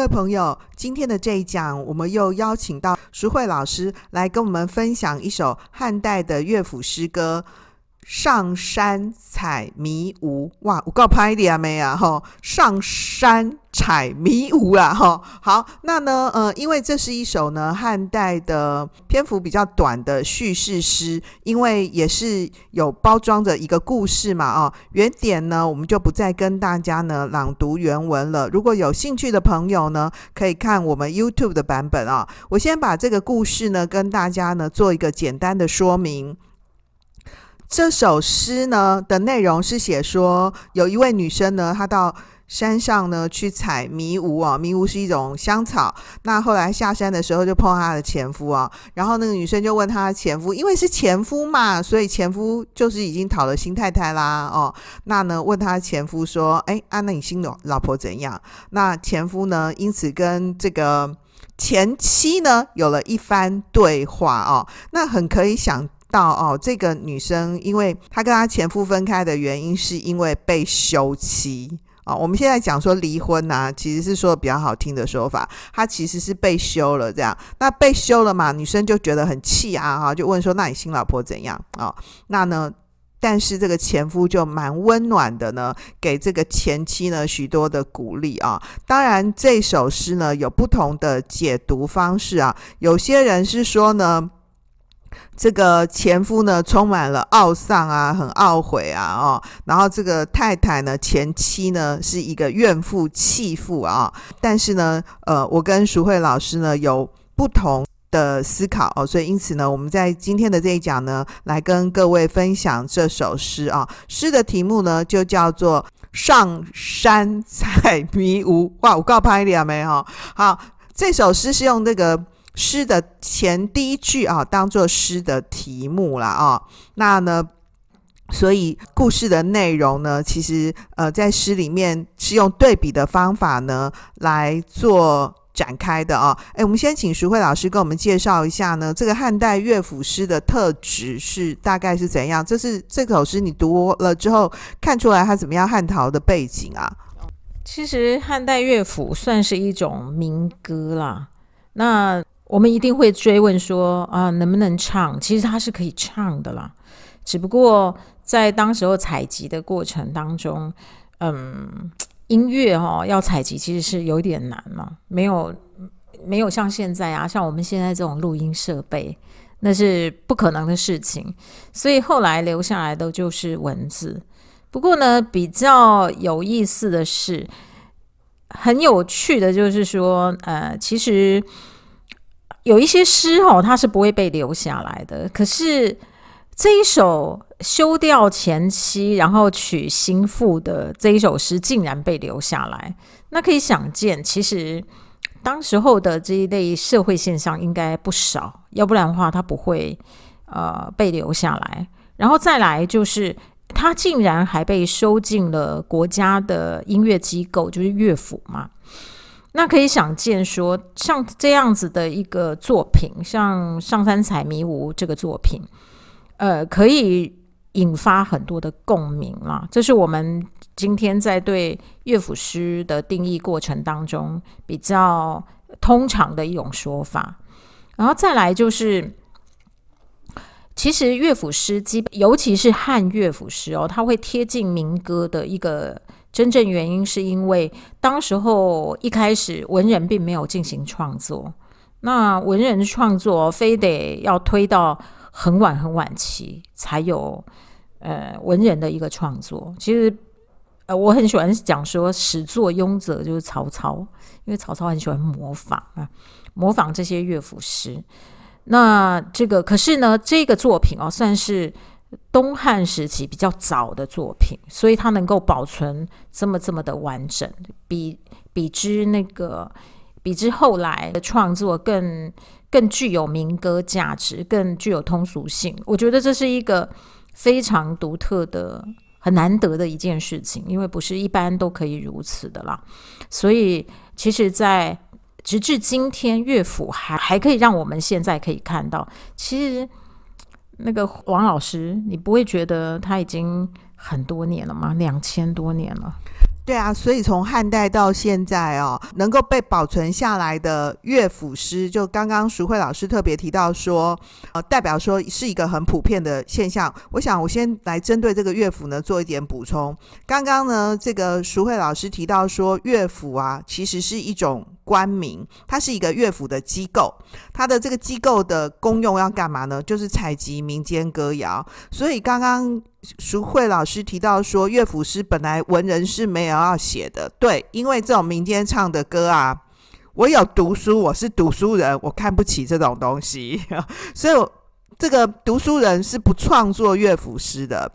各位朋友，今天的这一讲，我们又邀请到淑慧老师来跟我们分享一首汉代的乐府诗歌《上山采迷雾》。哇，我告拍的啊没啊？哈，上山。采迷雾啊，哈，好，那呢，呃，因为这是一首呢汉代的篇幅比较短的叙事诗，因为也是有包装着一个故事嘛，哦，原点呢，我们就不再跟大家呢朗读原文了。如果有兴趣的朋友呢，可以看我们 YouTube 的版本啊。我先把这个故事呢跟大家呢做一个简单的说明。这首诗呢的内容是写说，有一位女生呢，她到山上呢，去采迷雾啊，迷雾是一种香草。那后来下山的时候，就碰到她的前夫啊。然后那个女生就问她的前夫，因为是前夫嘛，所以前夫就是已经讨了新太太啦。哦，那呢，问她前夫说：“哎，啊，那你新的老婆怎样？”那前夫呢，因此跟这个前妻呢，有了一番对话哦。那很可以想到哦，这个女生，因为她跟她前夫分开的原因，是因为被休妻。啊，我们现在讲说离婚呐、其实是说比较好听的说法，他其实是被休了这样。那被休了嘛，女生就觉得很气啊，哈，就问说：“那你新老婆怎样？”啊，那呢，但是这个前夫就蛮温暖的呢，给这个前妻呢许多的鼓励啊。当然，这首诗呢有不同的解读方式啊，有些人是说呢。这个前夫呢，充满了懊丧啊，很懊悔啊，哦，然后这个太太呢，前妻呢，是一个怨妇弃妇啊，但是呢，呃，我跟淑慧老师呢有不同的思考哦，所以因此呢，我们在今天的这一讲呢，来跟各位分享这首诗啊，诗的题目呢就叫做《上山采迷雾》。哇，我告拍了没哈？好，这首诗是用这个。诗的前第一句啊，当做诗的题目了啊。那呢，所以故事的内容呢，其实呃，在诗里面是用对比的方法呢来做展开的啊。哎，我们先请淑慧老师跟我们介绍一下呢，这个汉代乐府诗的特质是大概是怎样？这是这首诗你读了之后看出来它怎么样汉陶的背景啊？其实汉代乐府算是一种民歌啦。那我们一定会追问说啊，能不能唱？其实它是可以唱的啦，只不过在当时候采集的过程当中，嗯，音乐哈、哦、要采集其实是有点难嘛，没有没有像现在啊，像我们现在这种录音设备，那是不可能的事情。所以后来留下来的就是文字。不过呢，比较有意思的是，很有趣的就是说，呃，其实。有一些诗哦，它是不会被留下来的。可是这一首休掉前妻，然后娶新妇的这一首诗，竟然被留下来。那可以想见，其实当时候的这一类社会现象应该不少，要不然的话，它不会呃被留下来。然后再来就是，它竟然还被收进了国家的音乐机构，就是乐府嘛。那可以想见，说像这样子的一个作品，像《上山采迷雾》这个作品，呃，可以引发很多的共鸣啦。这是我们今天在对乐府诗的定义过程当中比较通常的一种说法。然后再来就是，其实乐府诗基，尤其是汉乐府诗哦，它会贴近民歌的一个。真正原因是因为当时候一开始文人并没有进行创作，那文人创作非得要推到很晚很晚期才有呃文人的一个创作。其实呃我很喜欢讲说始作俑者就是曹操，因为曹操很喜欢模仿啊，模仿这些乐府诗。那这个可是呢，这个作品哦算是。东汉时期比较早的作品，所以它能够保存这么这么的完整，比比之那个比之后来的创作更更具有民歌价值，更具有通俗性。我觉得这是一个非常独特的、很难得的一件事情，因为不是一般都可以如此的啦。所以，其实，在直至今天，乐府还还可以让我们现在可以看到，其实。那个王老师，你不会觉得他已经很多年了吗？两千多年了。对啊，所以从汉代到现在哦，能够被保存下来的乐府诗，就刚刚淑慧老师特别提到说，呃，代表说是一个很普遍的现象。我想我先来针对这个乐府呢做一点补充。刚刚呢，这个淑慧老师提到说，乐府啊其实是一种官名，它是一个乐府的机构，它的这个机构的功用要干嘛呢？就是采集民间歌谣。所以刚刚。淑慧老师提到说，乐府诗本来文人是没有要写的，对，因为这种民间唱的歌啊，我有读书，我是读书人，我看不起这种东西，所以这个读书人是不创作乐府诗的。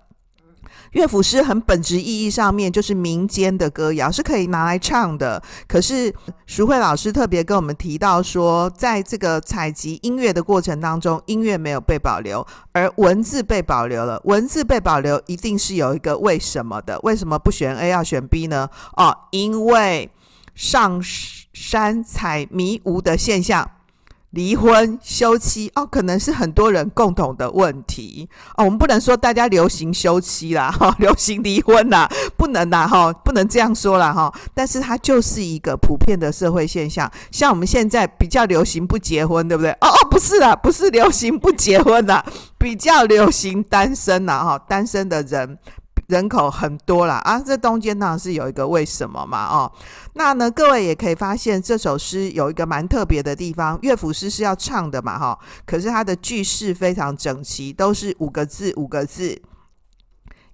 乐府诗很本质意义上面就是民间的歌谣，是可以拿来唱的。可是淑慧老师特别跟我们提到说，在这个采集音乐的过程当中，音乐没有被保留，而文字被保留了。文字被保留，一定是有一个为什么的。为什么不选 A 要选 B 呢？哦，因为上山采迷无的现象。离婚休妻哦，可能是很多人共同的问题哦。我们不能说大家流行休妻啦，哈，流行离婚啦，不能啦，哈，不能这样说啦，哈。但是它就是一个普遍的社会现象。像我们现在比较流行不结婚，对不对？哦哦，不是啦，不是流行不结婚啦，比较流行单身啦，哈，单身的人。人口很多啦，啊，这中间呢是有一个为什么嘛，哦，那呢，各位也可以发现这首诗有一个蛮特别的地方，乐府诗是要唱的嘛，哈、可是它的句式非常整齐，都是五个字五个字。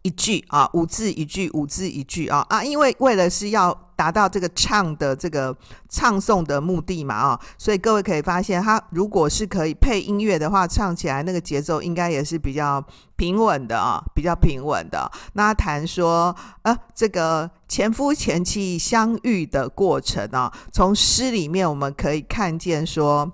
一句啊，五字一句，五字一句啊啊，因为为了是要。达到这个唱的这个唱诵的目的嘛，啊，所以各位可以发现，它如果是可以配音乐的话，唱起来那个节奏应该也是比较平稳的啊，比较平稳的。那谈说，呃，这个前夫前妻相遇的过程啊，从诗里面我们可以看见说。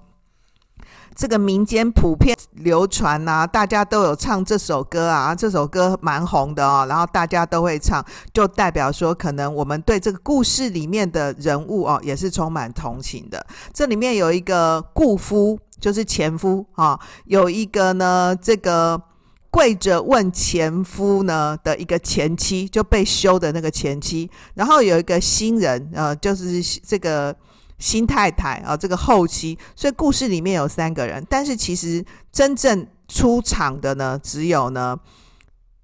这个民间普遍流传呐、啊，大家都有唱这首歌啊，这首歌蛮红的哦，然后大家都会唱，就代表说，可能我们对这个故事里面的人物哦，也是充满同情的。这里面有一个故夫，就是前夫啊、有一个呢，这个跪着问前夫呢的一个前妻，就被休的那个前妻，然后有一个新人，呃，就是这个。新太太啊，这个后期，所以故事里面有三个人，但是其实真正出场的呢，只有呢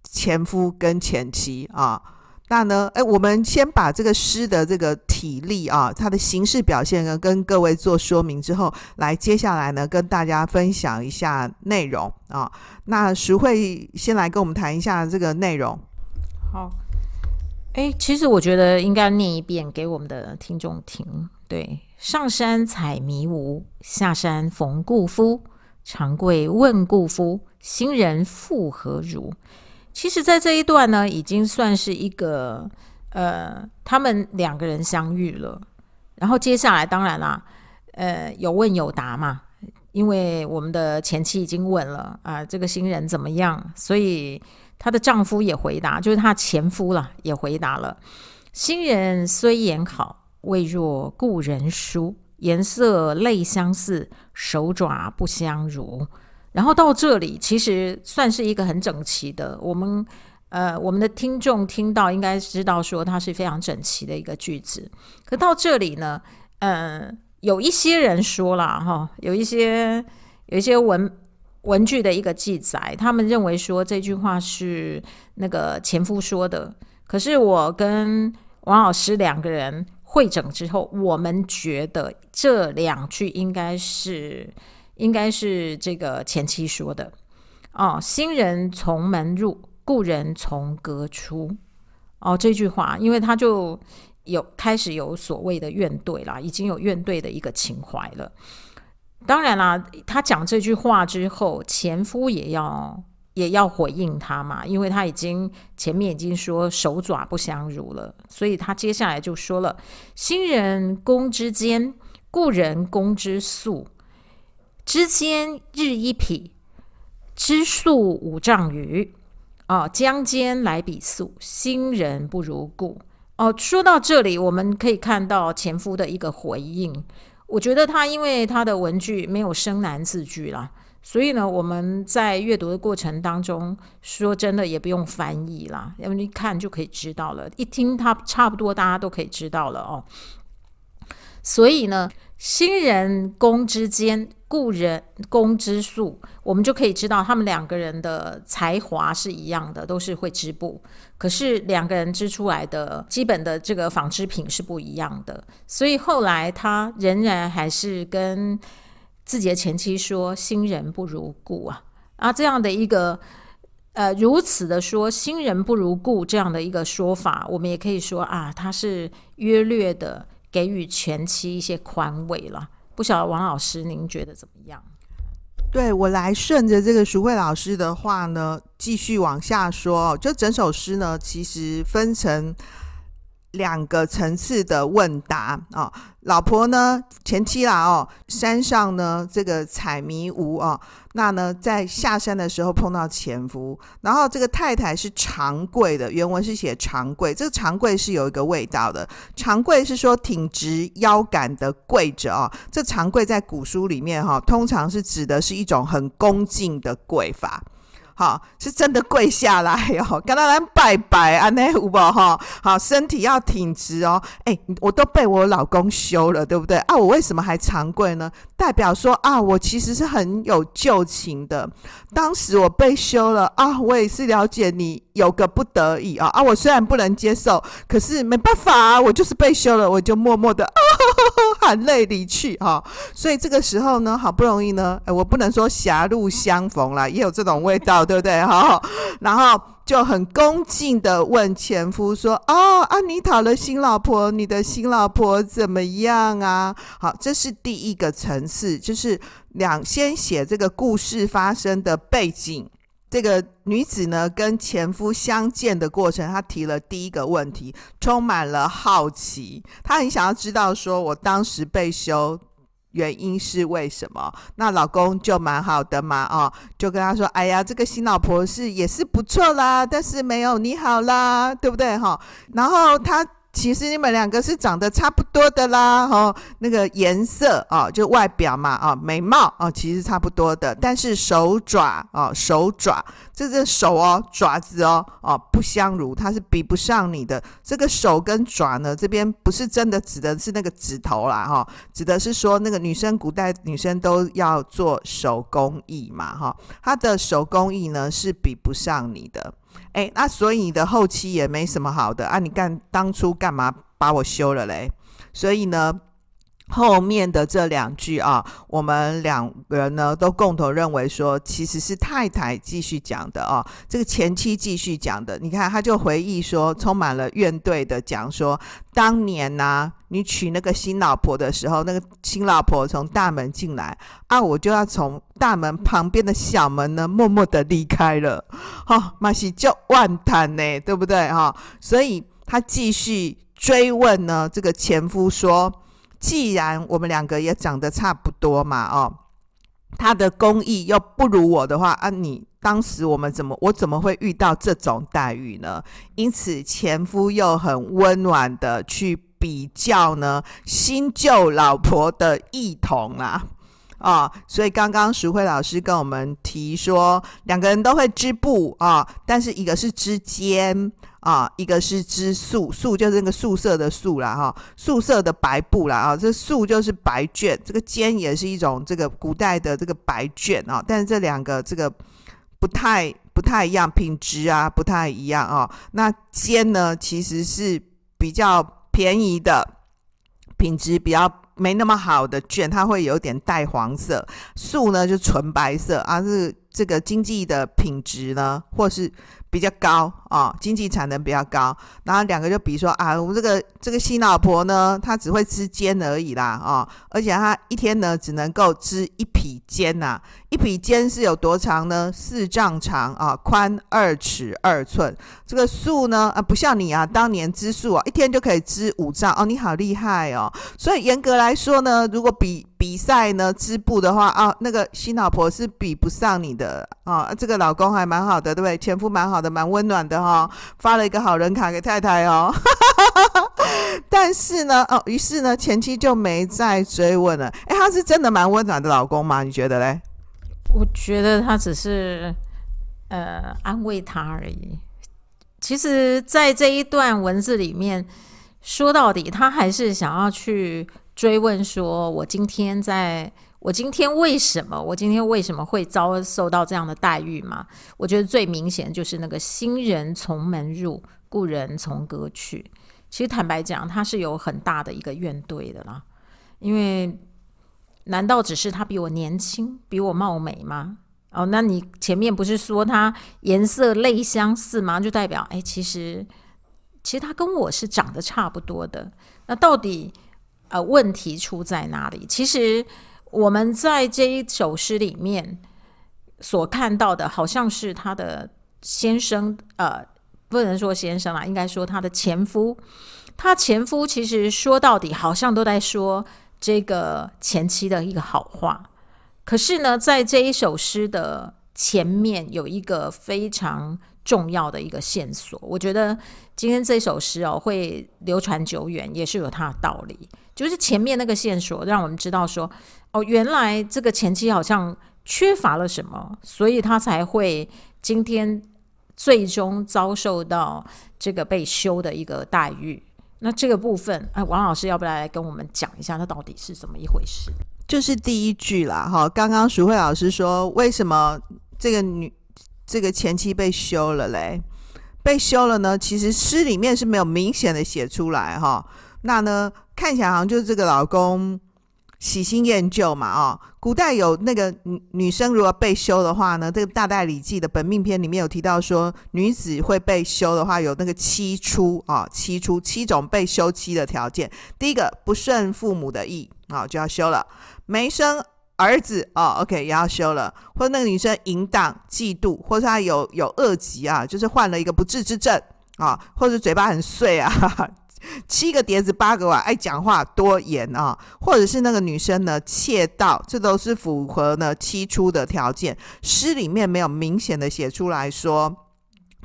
前夫跟前妻啊。那呢，哎，我们先把这个诗的这个体力啊，它的形式表现呢，跟各位做说明之后，来接下来呢，跟大家分享一下内容啊。那徐慧先来跟我们谈一下这个内容。好，哎，其实我觉得应该念一遍给我们的听众听。对，上山采迷无，下山逢故夫。长跪问故夫，新人复何如？其实，在这一段呢，已经算是一个呃，他们两个人相遇了。然后接下来，当然啦，呃，有问有答嘛，因为我们的前妻已经问了啊、这个新人怎么样？所以她的丈夫也回答，就是她前夫了，也回答了。新人虽言好。未若故人书，颜色类相似，手爪不相如。然后到这里，其实算是一个很整齐的。我们呃，我们的听众听到应该知道说它是非常整齐的一个句子。可到这里呢，呃，有一些人说了哈，有一些有一些文文具的一个记载，他们认为说这句话是那个前夫说的。可是我跟王老师两个人。会诊之后，我们觉得这两句应该是应该是这个前妻说的哦。新人从门入，故人从阁出。哦，这句话，因为他就有开始有所谓的怨怼啦，已经有怨怼的一个情怀了。当然啦，他讲这句话之后，前夫也要。也要回应他嘛，因为他已经前面已经说手爪不相如了，所以他接下来就说了：新人宫之间，故人宫之宿，之间日一匹，之宿五丈余。哦，将间来比宿，新人不如故。哦，说到这里，我们可以看到前夫的一个回应。我觉得他因为他的文句没有生难字句啦，所以呢，我们在阅读的过程当中，说真的也不用翻译啦，因为一看就可以知道了，一听他差不多，大家都可以知道了哦。所以呢，新人工之间，故人工之术，我们就可以知道他们两个人的才华是一样的，都是会织布。可是两个人织出来的基本的这个纺织品是不一样的。所以后来他仍然还是跟自己的前妻说：“新人不如故啊！”啊，这样的一个呃，如此的说“新人不如故”这样的一个说法，我们也可以说啊，他是约略的。给予前妻一些宽慰了，不晓得王老师您觉得怎么样？对，我来顺着这个淑慧老师的话呢，继续往下说。就整首诗呢，其实分成。两个层次的问答啊，老婆呢，前妻啦哦，山上呢这个采迷无啊，那呢在下山的时候碰到前夫，然后这个太太是长跪的，原文是写长跪，这个长跪是有一个味道的，长跪是说挺直腰杆的跪着啊，这长跪在古书里面哈，通常是指的是一种很恭敬的跪法。好，是真的跪下来哦，跟他来拜拜啊，那有无哈？好，身体要挺直哦。哎，我都被我老公休了，对不对啊？我为什么还长跪呢？代表说啊，我其实是很有旧情的。当时我被休了啊，我也是了解你有个不得已啊啊，我虽然不能接受，可是没办法啊，我就是被休了，我就默默的啊，含泪离去哈。所以这个时候呢，好不容易呢，哎，我不能说狭路相逢啦，也有这种味道。对不对？哈，然后就很恭敬的问前夫说：“哦，啊，你讨了新老婆，你的新老婆怎么样啊？”好，这是第一个层次，就是两先写这个故事发生的背景。这个女子呢，跟前夫相见的过程，她提了第一个问题，充满了好奇，她很想要知道，说我当时被休。原因是为什么？那老公就蛮好的嘛，哦，就跟他说：“哎呀，这个新老婆是也是不错啦，但是没有你好啦，对不对？哈，然后他。”其实你们两个是长得差不多的啦，哦，那个颜色啊，就外表嘛，啊，眉毛啊，其实差不多的。但是手爪啊，手爪，这个手哦，爪子哦，哦，不相如，它是比不上你的。这个手跟爪呢，这边不是真的指的是那个指头啦，哈，指的是说那个女生，古代女生都要做手工艺嘛，哈，她的手工艺呢是比不上你的。哎，那所以你的后期也没什么好的啊！你干当初干嘛把我休了嘞？所以呢，后面的这两句啊，我们两个人呢都共同认为说，其实是太太继续讲的啊，这个前妻继续讲的。你看，他就回忆说，充满了怨怼的讲说，当年呢、啊。你娶那个新老婆的时候，那个新老婆从大门进来啊，我就要从大门旁边的小门呢，默默的离开了。哈、哦，马西就万谈呢，对不对哈、所以他继续追问呢，这个前夫说：“既然我们两个也长得差不多嘛，哦，他的工艺又不如我的话啊，你当时我们怎么我怎么会遇到这种待遇呢？因此前夫又很温暖的去。”比较呢，新旧老婆的异同啊，啊，所以刚刚淑慧老师跟我们提说，两个人都会织布啊，但是一个是织肩啊，一个是织素，素就是那个素色的素啦，哈，素色的白布啦，啊，这素就是白绢，这个肩也是一种这个古代的这个白绢啊，但是这两个这个不太不太一样，品质啊不太一样啊，那肩呢其实是比较。便宜的品质比较没那么好的绢，它会有点带黄色；素呢就纯白色，啊、是这个经济的品质呢，或是。比较高啊、哦，经济产能比较高，然后两个就比如说啊，我们这个这个新老婆呢，她只会织肩而已啦啊、哦，而且她一天呢只能够织一匹肩呐，一匹肩是有多长呢？四丈长啊，宽二尺二寸。这个素呢啊，不像你啊，当年织素啊，一天就可以织五丈哦，你好厉害哦。所以严格来说呢，如果比比赛呢织布的话啊，那个新老婆是比不上你的啊。这个老公还蛮好的，对不对？前夫蛮好的，蛮温暖的哈、发了一个好人卡给太太哦。但是呢，哦，于是呢，前妻就没再追问了。哎，他是真的蛮温暖的老公吗？你觉得嘞？我觉得他只是呃安慰他而已。其实，在这一段文字里面，说到底，他还是想要去追问：说我今天在，我今天为什么，我今天为什么会遭受到这样的待遇嘛？我觉得最明显就是那个新人从门入，故人从阁去。其实坦白讲，他是有很大的一个怨怼的啦，因为难道只是他比我年轻，比我貌美吗？哦，那你前面不是说他颜色类相似吗？就代表，哎，其实其实他跟我是长得差不多的。那到底呃问题出在哪里？其实我们在这一首诗里面所看到的，好像是他的先生呃。不能说先生啦，应该说他的前夫。他前夫其实说到底，好像都在说这个前妻的一个好话。可是呢，在这一首诗的前面有一个非常重要的一个线索。我觉得今天这首诗哦会流传久远，也是有它的道理。就是前面那个线索，让我们知道说，哦，原来这个前妻好像缺乏了什么，所以他才会今天。最终遭受到这个被休的一个待遇，那这个部分，哎，王老师要不要来跟我们讲一下，那到底是怎么一回事？就是第一句啦，哈，刚刚淑慧老师说，为什么这个女这个前妻被休了嘞？被休了呢？其实诗里面是没有明显的写出来，哈，那呢，看起来好像就是这个老公。喜新厌旧嘛，哦，古代有那个女女生如果被休的话呢，这个《大代礼记》的本命篇里面有提到说，女子会被休的话，有那个七出啊，七出七种被休妻的条件。第一个不顺父母的意啊，就要休了；没生儿子哦，OK 也要休了；或者那个女生淫荡、嫉妒，或者她有有恶疾啊，就是患了一个不治之症啊，或者嘴巴很碎啊。哈 哈七个碟子八个碗，爱讲话多言啊，或者是那个女生呢窃盗，这都是符合呢七出的条件。诗里面没有明显的写出来说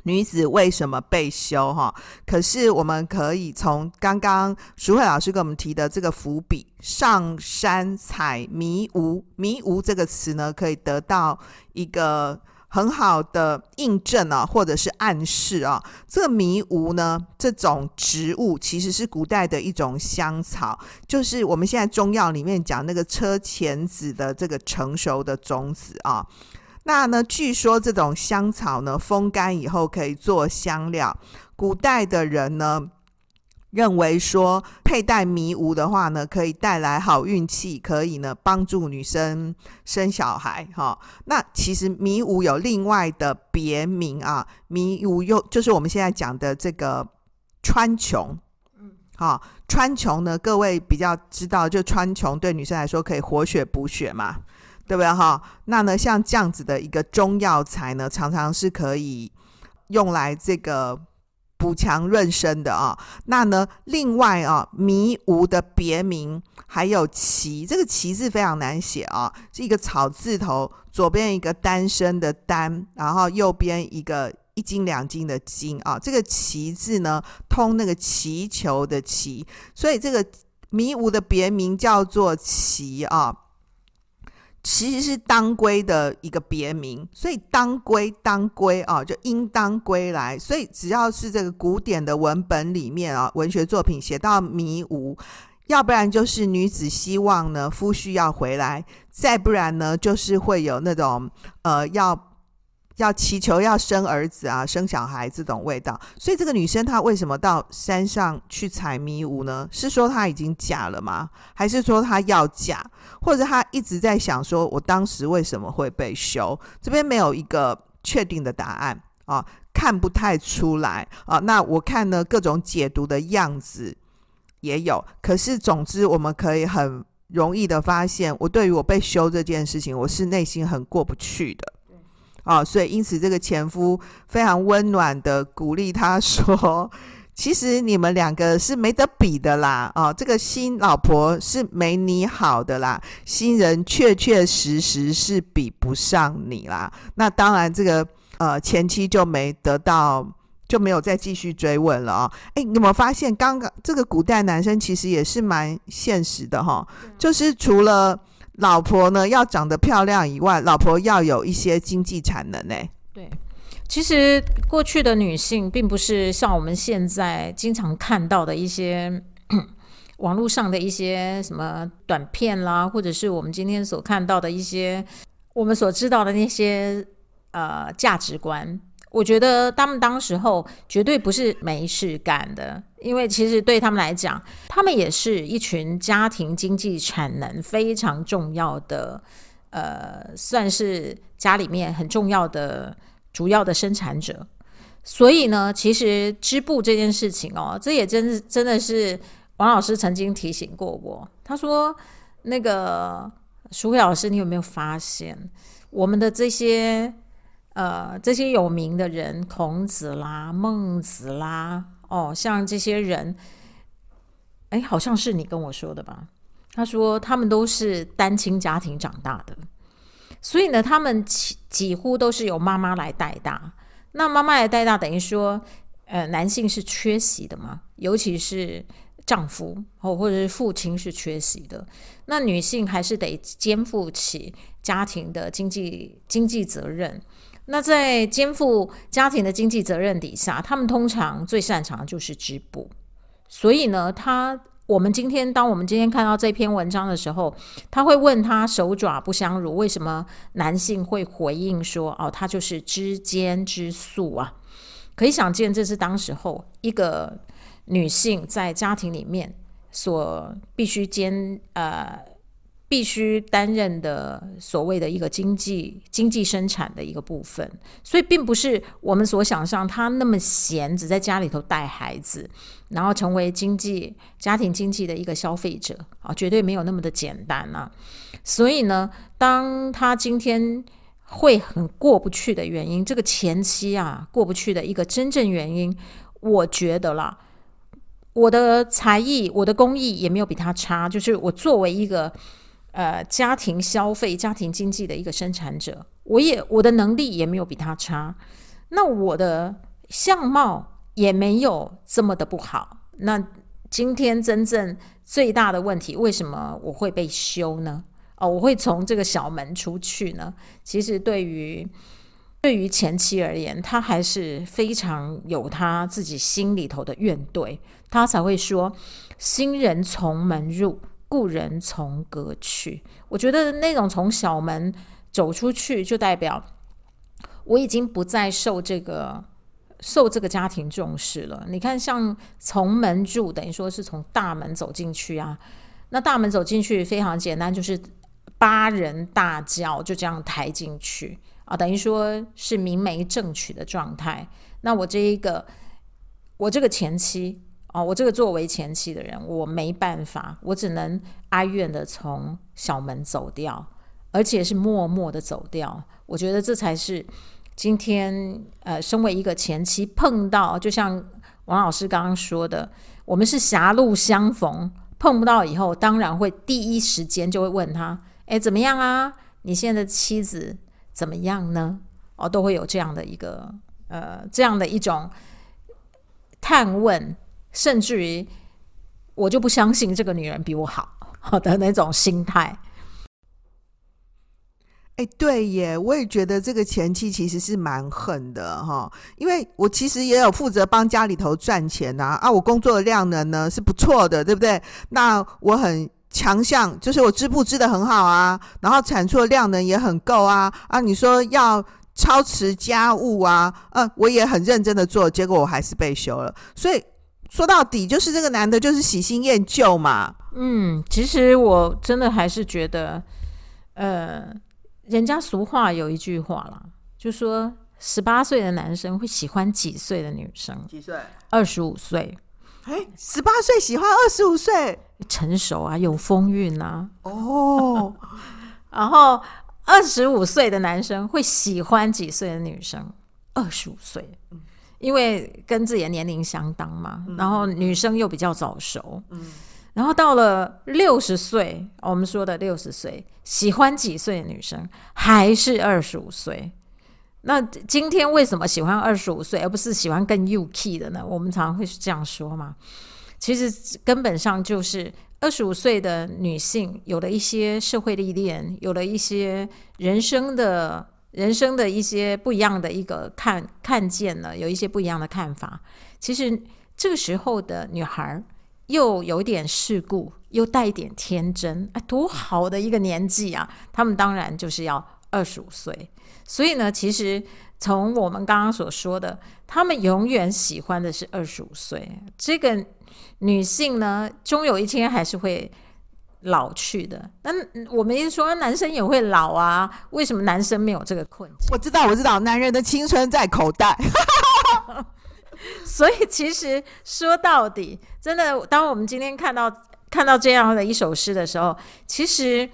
女子为什么被休哈，可是我们可以从刚刚淑慧老师给我们提的这个伏笔“上山采迷芜”，迷芜这个词呢，可以得到一个。很好的印证啊，或者是暗示啊，这个迷芜呢，这种植物其实是古代的一种香草，就是我们现在中药里面讲那个车前子的这个成熟的种子啊。那呢，据说这种香草呢，风干以后可以做香料，古代的人呢。认为说佩戴迷雾的话呢，可以带来好运气，可以呢帮助女生生小孩哈。那其实迷雾有另外的别名啊，迷雾又就是我们现在讲的这个川穹，嗯，好，川穹呢，各位比较知道，就川穹对女生来说可以活血补血嘛，对不对哈？那呢，像这样子的一个中药材呢，常常是可以用来这个。补强润身的啊，那呢，另外啊，迷芜的别名还有奇，这个奇字非常难写啊，是一个草字头，左边一个单身的单，然后右边一个一斤两斤的斤啊，这个奇字呢，通那个祈求的祈，所以这个迷芜的别名叫做奇啊。其实是当归的一个别名，所以当归当归啊，就应当归来。所以只要是这个古典的文本里面啊，文学作品写到迷芜，要不然就是女子希望呢夫婿要回来，再不然呢就是会有那种呃要。要祈求要生儿子啊，生小孩这种味道，所以这个女生她为什么到山上去采迷雾呢？是说她已经嫁了吗？还是说她要嫁？或者她一直在想说，我当时为什么会被休？这边没有一个确定的答案啊，看不太出来啊。那我看呢，各种解读的样子也有，可是总之我们可以很容易的发现，我对于我被休这件事情，我是内心很过不去的。啊、哦，所以因此这个前夫非常温暖的鼓励他说：“其实你们两个是没得比的啦，哦，这个新老婆是没你好的啦，新人确确实实是比不上你啦。那当然，这个呃前妻就没得到，就没有再继续追问了哦。哎，你有没有发现，刚刚这个古代男生其实也是蛮现实的哈、哦，就是除了老婆呢要长得漂亮以外，老婆要有一些经济产能呢。对。其实过去的女性并不是像我们现在经常看到的一些 网络上的一些什么短片啦，或者是我们今天所看到的一些我们所知道的那些呃价值观。我觉得他们当时候绝对不是没事干的，因为其实对他们来讲，他们也是一群家庭经济产能非常重要的，呃，算是家里面很重要的。主要的生产者，所以呢，其实织布这件事情哦，这也真是真的是王老师曾经提醒过我。他说：“那个淑慧老师，你有没有发现，我们的这些呃这些有名的人，孔子啦、孟子啦，哦，像这些人，哎，好像是你跟我说的吧？他说他们都是单亲家庭长大的。”所以呢，他们几几乎都是由妈妈来带大。那妈妈来带大，等于说，呃，男性是缺席的嘛，尤其是丈夫或或者是父亲是缺席的。那女性还是得肩负起家庭的经济经济责任。那在肩负家庭的经济责任底下，他们通常最擅长的就是织布。所以呢，他。我们今天，当我们今天看到这篇文章的时候，他会问他手爪不相如，为什么男性会回应说：“哦，他就是织间织素啊？”可以想见，这是当时候一个女性在家庭里面所必须兼呃。必须担任的所谓的一个经济经济生产的一个部分，所以并不是我们所想象他那么闲，只在家里头带孩子，然后成为经济家庭经济的一个消费者啊，绝对没有那么的简单啊。所以呢，当他今天会很过不去的原因，这个前期啊过不去的一个真正原因，我觉得啦，我的才艺、我的工艺也没有比他差，就是我作为一个。呃，家庭消费、家庭经济的一个生产者，我也我的能力也没有比他差，那我的相貌也没有这么的不好。那今天真正最大的问题，为什么我会被休呢？哦，我会从这个小门出去呢？其实对于对于前妻而言，他还是非常有他自己心里头的怨怼，他才会说新人从门入。故人从阁去，我觉得那种从小门走出去，就代表我已经不再受这个受这个家庭重视了。你看，像从门入，等于说是从大门走进去啊。那大门走进去非常简单，就是八人大轿就这样抬进去啊，等于说是明媒正娶的状态。那我这一个，我这个前妻。哦，我这个作为前妻的人，我没办法，我只能哀怨的从小门走掉，而且是默默的走掉。我觉得这才是今天呃，身为一个前妻碰到，就像王老师刚刚说的，我们是狭路相逢，碰不到以后，当然会第一时间就会问他，哎，怎么样啊？你现在的妻子怎么样呢？哦，都会有这样的一个呃，这样的一种探问。甚至于，我就不相信这个女人比我好，好 的那种心态。哎，对耶，我也觉得这个前妻其实是蛮狠的哈，因为我其实也有负责帮家里头赚钱呐，啊，我工作的量能呢是不错的，对不对？那我很强项，就是我织布织得很好啊，然后产出的量能也很够啊，啊，你说要操持家务啊，嗯、我也很认真的做，结果我还是被休了，所以。说到底，就是这个男的，就是喜新厌旧嘛。嗯，其实我真的还是觉得，呃，人家俗话有一句话啦，就说十八岁的男生会喜欢几岁的女生？几岁？二十五岁。哎，十八岁喜欢二十五岁，成熟啊，有风韵啊。哦。然后二十五岁的男生会喜欢几岁的女生？二十五岁。因为跟自己的年龄相当嘛，嗯、然后女生又比较早熟，嗯，然后到了六十岁，我们说的六十岁，喜欢几岁的女生还是二十五岁。那今天为什么喜欢二十五岁，而不是喜欢更幼气的呢？我们常常会是这样说嘛。其实根本上就是二十五岁的女性有了一些社会历练，有了一些人生的人生的一些不一样的一个看看见了，有一些不一样的看法。其实这个时候的女孩又有点世故，又带一点天真，哎，多好的一个年纪啊！她们当然就是要二十五岁。所以呢，其实从我们刚刚所说的，他们永远喜欢的是二十五岁这个女性呢，终有一天还是会老去的。那我们一直说男生也会老啊，为什么男生没有这个困境？我知道，我知道，男人的青春在口袋。所以其实说到底，真的，当我们今天看到看到这样的一首诗的时候，其实。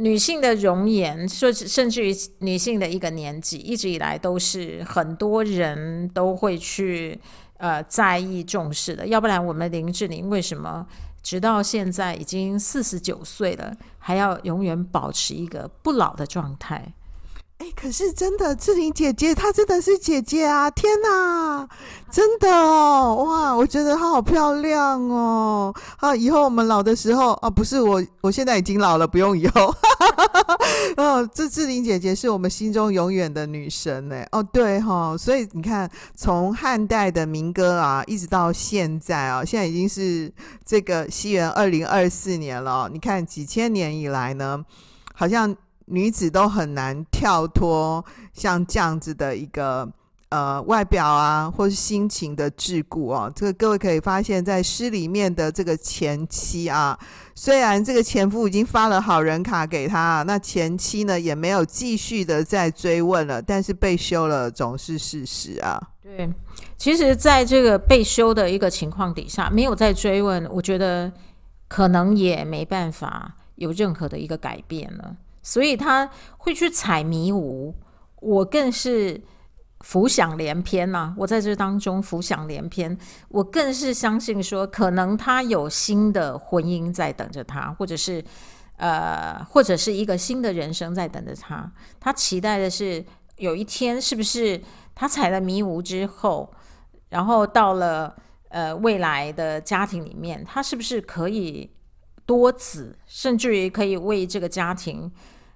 女性的容颜，甚至甚至于女性的一个年纪，一直以来都是很多人都会去呃在意重视的。要不然，我们林志玲为什么直到现在已经四十九岁了，还要永远保持一个不老的状态？哎，可是真的，志玲姐姐她真的是姐姐啊！天哪，真的哦，哇，我觉得她好漂亮哦！啊，以后我们老的时候啊，不是我，我现在已经老了，不用以后。哦，这志玲姐姐是我们心中永远的女神呢。哦，对哈、哦，所以你看，从汉代的民歌啊，一直到现在啊，现在已经是这个西元二零二四年了。你看几千年以来呢，好像。女子都很难跳脱像这样子的一个呃外表啊，或是心情的桎梏哦。这个各位可以发现，在诗里面的这个前妻啊，虽然这个前夫已经发了好人卡给他，那前妻呢也没有继续的再追问了，但是被休了总是事实啊。对，其实在这个被休的一个情况底下，没有再追问，我觉得可能也没办法有任何的一个改变了。所以他会去采迷雾，我更是浮想联翩呐、我在这当中浮想联翩，我更是相信说，可能他有新的婚姻在等着他，或者是呃，或者是一个新的人生在等着他。他期待的是有一天，是不是他采了迷雾之后，然后到了呃未来的家庭里面，他是不是可以多子，甚至于可以为这个家庭。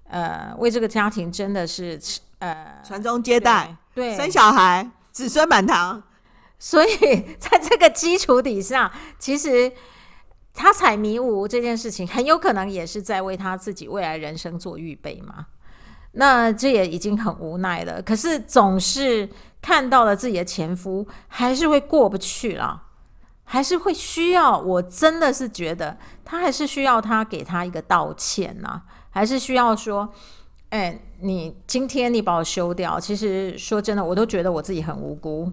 呃，为这个家庭真的是呃传宗接代，对，对，生小孩，子孙满堂。所以在这个基础底下，其实他采迷雾这件事情，很有可能也是在为他自己未来人生做预备嘛。那这也已经很无奈了。可是总是看到了自己的前夫，还是会过不去了，还是会需要。我真的是觉得他还是需要他给他一个道歉呐、还是需要说，哎，你今天你把我休掉，其实说真的，我都觉得我自己很无辜。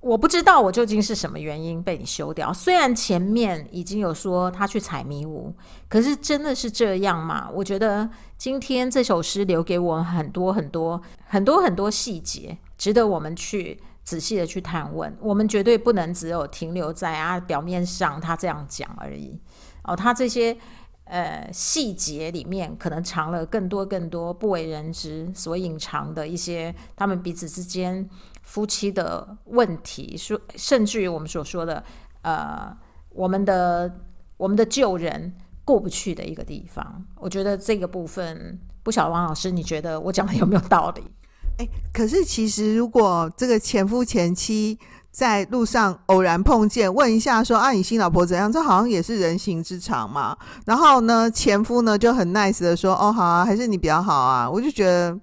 我不知道我究竟是什么原因被你休掉。虽然前面已经有说他去采迷雾，可是真的是这样吗？我觉得今天这首诗留给我很多很多很多很多细节，值得我们去仔细的去探问。我们绝对不能只有停留在啊表面上他这样讲而已。哦，他这些。呃，细节里面可能藏了更多更多不为人知所隐藏的一些他们彼此之间夫妻的问题，说甚至于我们所说的呃，我们的我们的旧人过不去的一个地方。我觉得这个部分，不晓得王老师，你觉得我讲的有没有道理？哎，可是其实如果这个前夫前妻。在路上偶然碰见，问一下说：“啊，你新老婆怎样？”这好像也是人行之常嘛。然后呢，前夫呢就很 nice 的说：“哦，好啊，还是你比较好啊。”我就觉得，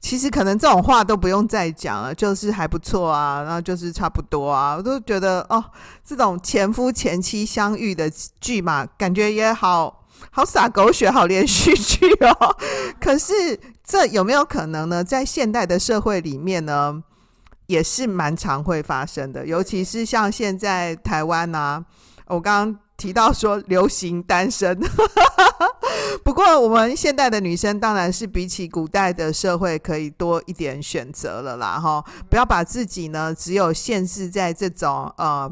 其实可能这种话都不用再讲了，就是还不错啊，然后就是差不多啊。我都觉得哦，这种前夫前妻相遇的剧嘛，感觉也好好洒狗血，好连续剧哦。可是这有没有可能呢？在现代的社会里面呢？也是蛮常会发生的，尤其是像现在台湾、啊，我刚刚提到说流行单身。不过我们现代的女生当然是比起古代的社会可以多一点选择了啦，哈！不要把自己呢只有限制在这种呃。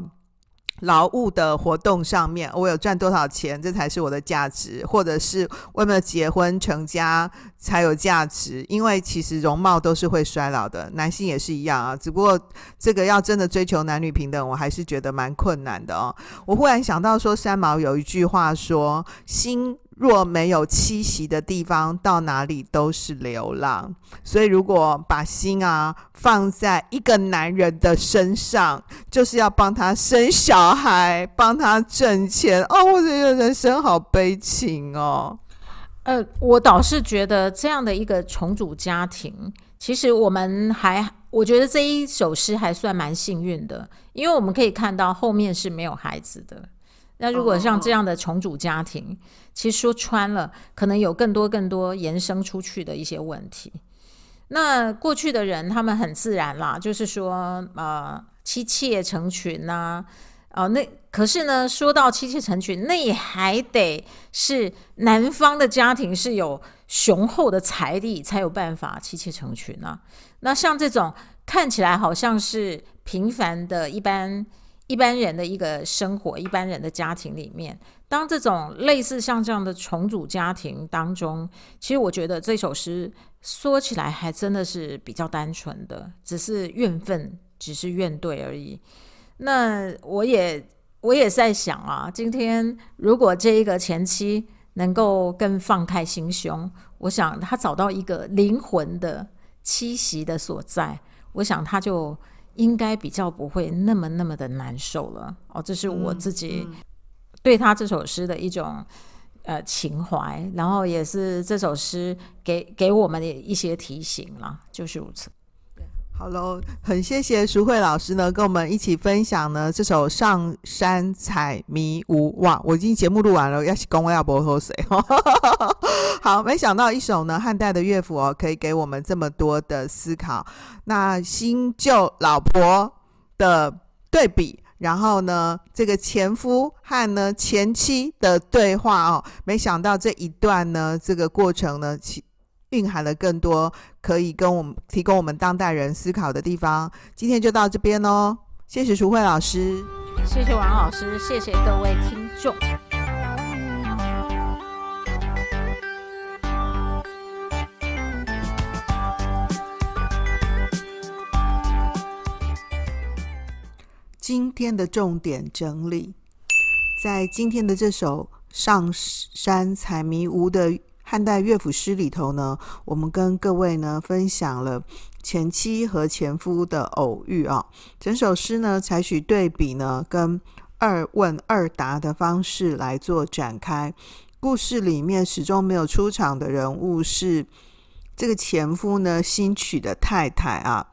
劳务的活动上面，我有赚多少钱，这才是我的价值，或者是为了结婚成家才有价值。因为其实容貌都是会衰老的，男性也是一样啊。只不过这个要真的追求男女平等，我还是觉得蛮困难的哦。我忽然想到说，三毛有一句话说：“心。”若没有栖息的地方，到哪里都是流浪。所以，如果把心啊放在一个男人的身上，就是要帮他生小孩，帮他挣钱。哦，我觉得人生好悲情哦。呃，我倒是觉得这样的一个重组家庭，其实我们还，我觉得这一首诗还算蛮幸运的，因为我们可以看到后面是没有孩子的。那如果像这样的重组家庭，oh. 其实说穿了，可能有更多更多延伸出去的一些问题。那过去的人，他们很自然啦，就是说，呃，妻妾成群呐、啊，哦、呃，那可是呢，说到妻妾成群，那也还得是男方的家庭是有雄厚的财力，才有办法妻妾成群啊。那像这种看起来好像是平凡的一般。一般人的一个生活，一般人的家庭里面，当这种类似像这样的重组家庭当中，其实我觉得这首诗说起来还真的是比较单纯的，只是怨愤，只是怨怼而已。那我也我也在想啊，今天如果这一个前妻能够更放开心胸，我想他找到一个灵魂的栖息的所在，我想他就。应该比较不会那么那么的难受了哦，这是我自己对他这首诗的一种呃情怀，然后也是这首诗给给我们的一些提醒了，就是如此。好喽，很谢谢淑慧老师呢，跟我们一起分享呢这首《上山采迷雾》。哇，我已经节目录完了，要是公要不喝水。好，没想到一首呢汉代的乐府哦，可以给我们这么多的思考。那新旧老婆的对比，然后呢这个前夫和呢前妻的对话哦，没想到这一段呢这个过程呢其。蕴含了更多可以跟我们提供我们当代人思考的地方。今天就到这边喽，谢谢淑慧老师，谢谢王老师，谢谢各位听众。今天的重点整理，在今天的这首《上山采迷雾》的。汉代乐府诗里头呢，我们跟各位呢分享了前妻和前夫的偶遇啊。整首诗呢采取对比呢跟二问二答的方式来做展开。故事里面始终没有出场的人物是这个前夫呢新娶的太太啊。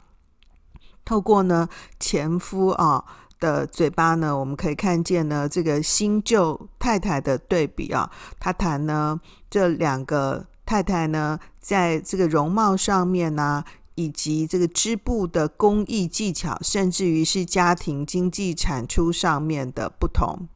透过呢前夫啊。的嘴巴呢，我们可以看见呢，这个新旧太太的对比啊。他谈呢，这两个太太呢，在这个容貌上面呢、以及这个织布的工艺技巧，甚至于是家庭经济产出上面的不同。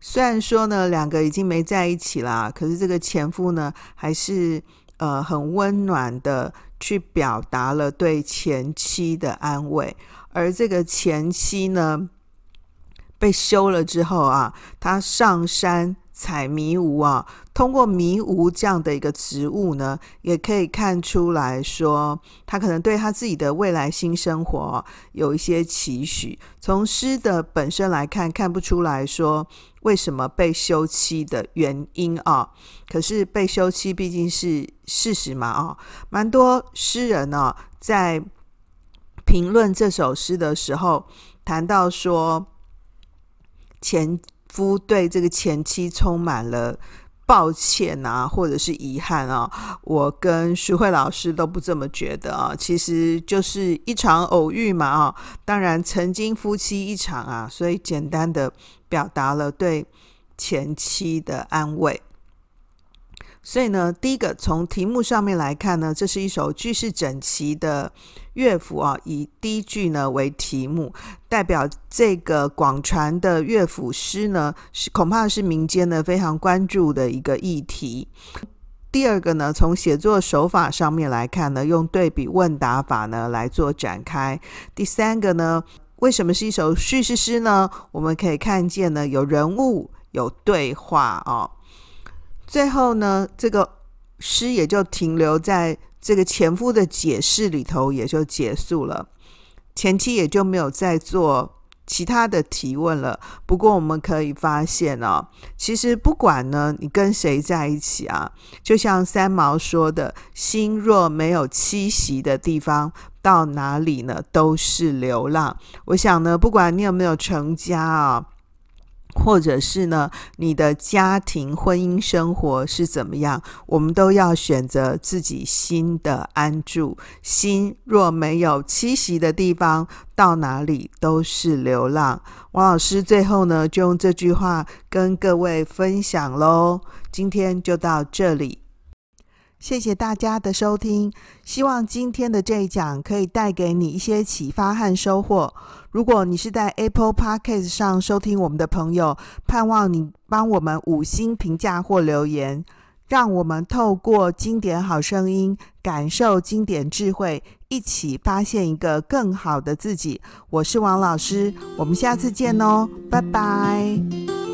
虽然说呢，两个已经没在一起啦，可是这个前夫呢，还是呃很温暖的去表达了对前妻的安慰。而这个前妻呢，被休了之后啊，他上山采迷雾啊，通过迷雾这样的一个植物呢，也可以看出来说，他可能对他自己的未来新生活有一些期许。从诗的本身来看，看不出来说为什么被休妻的原因啊。可是被休妻毕竟是事实嘛啊，蛮多诗人呢、在。评论这首诗的时候，谈到说，前夫对这个前妻充满了抱歉啊，或者是遗憾啊。我跟徐慧老师都不这么觉得啊，其实就是一场偶遇嘛啊。当然，曾经夫妻一场啊，所以简单的表达了对前妻的安慰。所以呢，第一个从题目上面来看呢，这是一首句式整齐的乐府啊，以第一句呢为题目，代表这个广传的乐府诗呢，是恐怕是民间呢非常关注的一个议题。第二个呢，从写作手法上面来看呢，用对比问答法呢来做展开。第三个呢，为什么是一首叙事诗呢？我们可以看见呢，有人物，有对话哦。最后呢，这个诗也就停留在这个前夫的解释里头，也就结束了。前妻也就没有再做其他的提问了。不过我们可以发现哦，其实不管呢你跟谁在一起啊，就像三毛说的：“心若没有栖息的地方，到哪里呢都是流浪。”我想呢，不管你有没有成家啊。或者是呢，你的家庭婚姻生活是怎么样？我们都要选择自己心的安住。心若没有栖息的地方，到哪里都是流浪。王老师最后呢，就用这句话跟各位分享喽。今天就到这里。谢谢大家的收听，希望今天的这一讲可以带给你一些启发和收获。如果你是在 Apple Podcast 上收听我们的朋友，盼望你帮我们五星评价或留言，让我们透过经典好声音，感受经典智慧，一起发现一个更好的自己。我是王老师，我们下次见哦，拜拜。